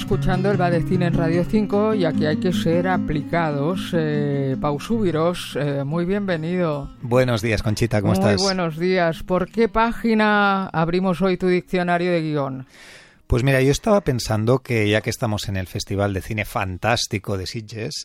escuchando el Va de Cine en Radio 5 y aquí hay que ser aplicados. Eh, eh, muy bienvenido. Buenos días, Conchita, ¿cómo estás? Muy buenos días. ¿Por qué página abrimos hoy tu diccionario de guion? Pues mira, yo estaba pensando que ya que estamos en el Festival de Cine Fantástico de Sitges,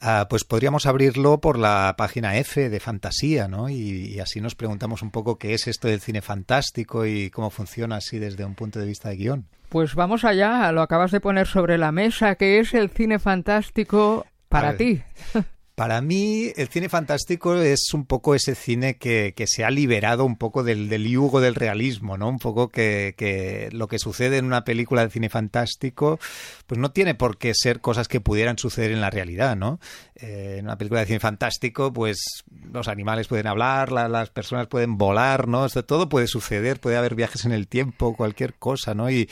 ah, pues podríamos abrirlo por la página F de fantasía, ¿no? Y, así nos preguntamos un poco qué es esto del cine fantástico y cómo funciona así desde un punto de vista de guion. Pues vamos allá, lo acabas de poner sobre la mesa, ¿qué es el cine fantástico para ti? Para mí, el cine fantástico es un poco ese cine que, que se ha liberado un poco del, del, yugo del realismo, ¿no? Un poco que, que, lo que sucede en una película de cine fantástico, pues no tiene por qué ser cosas que pudieran suceder en la realidad, ¿no? Eh, en una película de cine fantástico, pues los animales pueden hablar, las personas pueden volar, ¿no? todo puede suceder, puede haber viajes en el tiempo, cualquier cosa, ¿no? Y,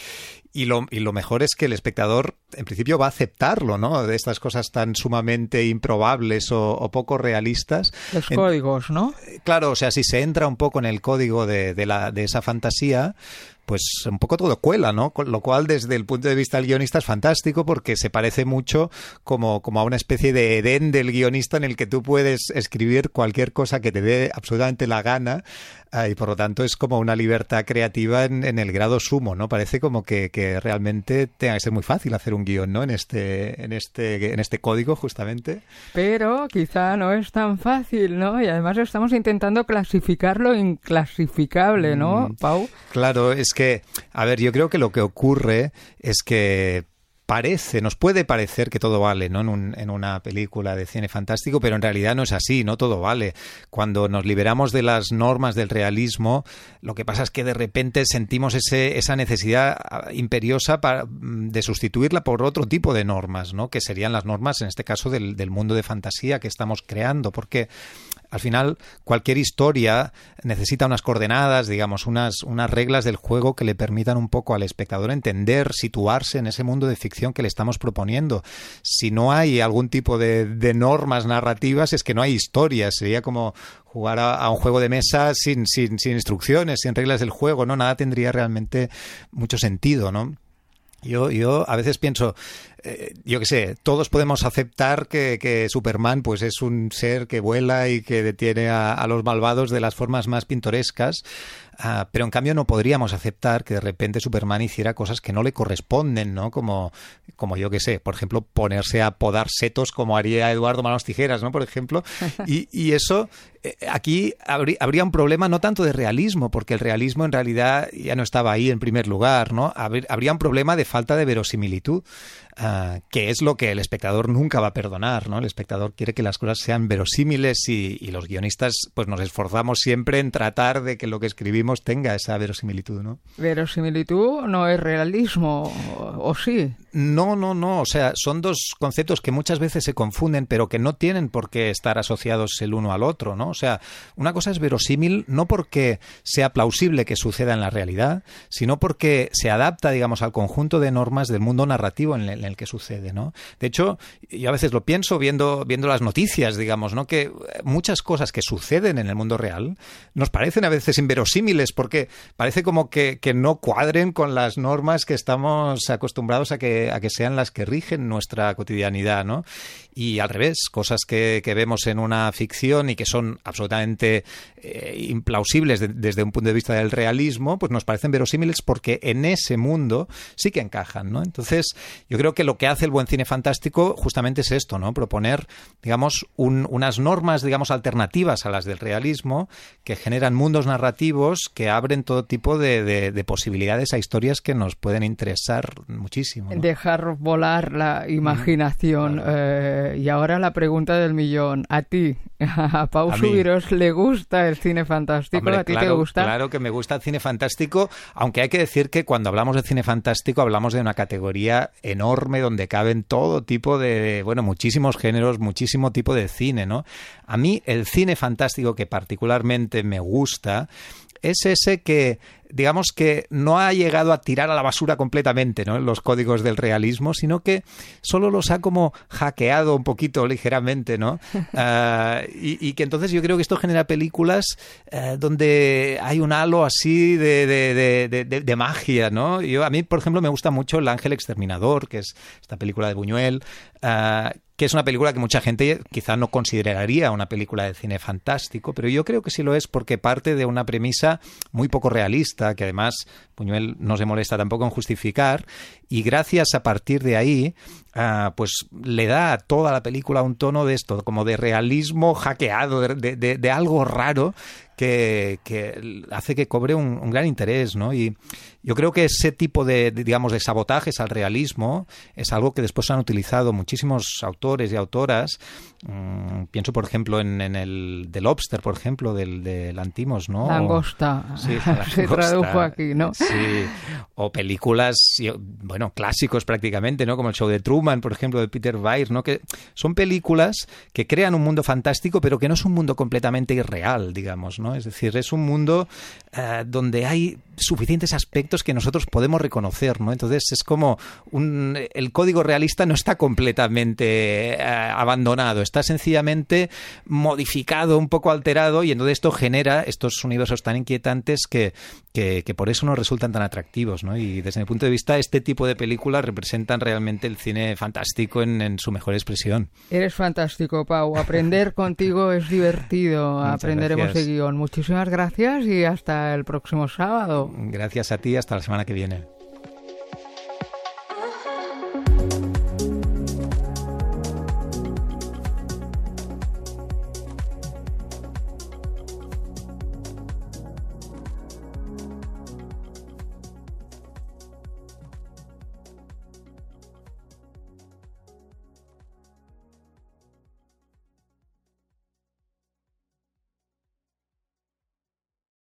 y lo, y lo mejor es que el espectador, en principio, va a aceptarlo, ¿no? De estas cosas tan sumamente improbables o, poco realistas. Los códigos, ¿no? Claro, o sea, si se entra un poco en el código de, de, la, de esa fantasía, pues un poco todo cuela, ¿no? Lo cual desde el punto de vista del guionista es fantástico porque se parece mucho como, como a una especie de Edén del guionista en el que tú puedes escribir cualquier cosa que te dé absolutamente la gana ah, y por lo tanto es como una libertad creativa en, en el grado sumo, ¿no? Parece como que, que, realmente tenga que ser muy fácil hacer un guion, ¿no? En este, en este, en este código justamente. Pero quizá no es tan fácil, ¿no? Y además estamos intentando clasificar lo inclasificable, ¿no, mm, Pau? Claro, es que a ver, yo creo que lo que ocurre es que parece, nos puede parecer que todo vale, ¿no? En, en, una película de cine fantástico, pero en realidad no es así, no todo vale. Cuando nos liberamos de las normas del realismo, lo que pasa es que de repente sentimos ese, esa necesidad ah, imperiosa para, mm, de sustituirla por otro tipo de normas, ¿no? Que serían las normas, en este caso, del, del mundo de fantasía que estamos creando, porque al final cualquier historia necesita unas coordenadas, digamos, unas, unas reglas del juego que le permitan un poco al espectador entender, situarse en ese mundo de ficción que le estamos proponiendo. Si no hay algún tipo de, de normas narrativas, es que no hay historia. Sería como jugar a, a un juego de mesa sin, sin, sin instrucciones, sin reglas del juego, ¿no? Nada tendría realmente mucho sentido, ¿no? Yo, yo a veces pienso, eh, yo qué sé, todos podemos aceptar que, que, Superman pues es un ser que vuela y que detiene a, a los malvados de las formas más pintorescas, uh, pero en cambio no podríamos aceptar que de repente Superman hiciera cosas que no le corresponden, ¿no? Como, como yo qué sé, por ejemplo, ponerse a podar setos como haría Eduardo Manos Tijeras, ¿no? Por ejemplo, y, y eso eh, aquí habría, habría, un problema no tanto de realismo, porque el realismo en realidad ya no estaba ahí en primer lugar, ¿no? Habría un problema de falta de verosimilitud. Uh, que es lo que el espectador nunca va a perdonar, ¿no? El espectador quiere que las cosas sean verosímiles y, y, los guionistas pues nos esforzamos siempre en tratar de que lo que escribimos tenga esa verosimilitud, ¿no? Verosimilitud no es realismo, ¿o sí? No, no, no, o sea, son dos conceptos que muchas veces se confunden, pero que no tienen por qué estar asociados el uno al otro, ¿no? O sea, una cosa es verosímil no porque sea plausible que suceda en la realidad, sino porque se adapta, digamos, al conjunto de normas del mundo narrativo en el, el que sucede, ¿no? De hecho, yo a veces lo pienso viendo, viendo las noticias, digamos, ¿no? Que muchas cosas que suceden en el mundo real nos parecen a veces inverosímiles porque parece como que, que no cuadren con las normas que estamos acostumbrados a que, a que sean las que rigen nuestra cotidianidad, ¿no? Y al revés, cosas que, que vemos en una ficción y que son absolutamente eh, implausibles de, desde un punto de vista del realismo, pues nos parecen verosímiles porque en ese mundo sí que encajan, ¿no? Entonces, yo creo que lo que hace el buen cine fantástico justamente es esto, ¿no? Proponer, digamos, un, unas normas, digamos, alternativas a las del realismo que generan mundos narrativos que abren todo tipo de, de, de posibilidades a historias que nos pueden interesar muchísimo. ¿no? Dejar volar la imaginación. Mm, claro. eh, y ahora la pregunta del millón. A ti, a Pau a Subiros, ¿le gusta el cine fantástico? Hombre, ¿A ti claro, te gusta? Claro que me gusta el cine fantástico, aunque hay que decir que cuando hablamos de cine fantástico hablamos de una categoría enorme donde caben todo tipo de, bueno, muchísimos géneros, muchísimo tipo de cine, ¿no? A mí el cine fantástico que particularmente me gusta es ese que digamos que no ha llegado a tirar a la basura completamente ¿no? los códigos del realismo, sino que solo los ha como hackeado un poquito ligeramente, ¿no? Ah, y, que entonces yo creo que esto genera películas eh, donde hay un halo así de, magia, ¿no? Yo, a mí, por ejemplo, me gusta mucho El Ángel Exterminador, que es esta película de Buñuel, ah, que es una película que mucha gente quizá no consideraría una película de cine fantástico, pero yo creo que sí lo es porque parte de una premisa muy poco realista, que además Buñuel no se molesta tampoco en justificar, y gracias a partir de ahí, ah, pues le da a toda la película un tono de esto, como de realismo hackeado, de, algo raro que, hace que cobre un, gran interés, ¿no? Y yo creo que ese tipo de, digamos, de sabotajes al realismo es algo que después han utilizado muchísimos autores y autoras. Mm, pienso, por ejemplo, en, el The Lobster, por ejemplo, del, del Antimos, ¿no? Langosta. Sí, Se tradujo aquí, ¿no? Sí. O películas, bueno, clásicos prácticamente, ¿no? Como el show de Truman, por ejemplo, de Peter Weir, ¿no? Que son películas que crean un mundo fantástico, pero que no es un mundo completamente irreal, digamos, ¿no? Es decir, es un mundo eh, donde hay suficientes aspectos que nosotros podemos reconocer, ¿no? Entonces es como un, el código realista no está completamente eh, abandonado, está sencillamente modificado, un poco alterado y entonces esto genera estos universos tan inquietantes que, que, por eso nos resultan tan atractivos, ¿no? Y desde mi punto de vista este tipo de películas representan realmente el cine fantástico en, su mejor expresión. Eres fantástico, Pau. Aprender contigo es divertido. Aprenderemos de guion. Muchísimas gracias y hasta el próximo sábado. Gracias a ti, hasta la semana que viene.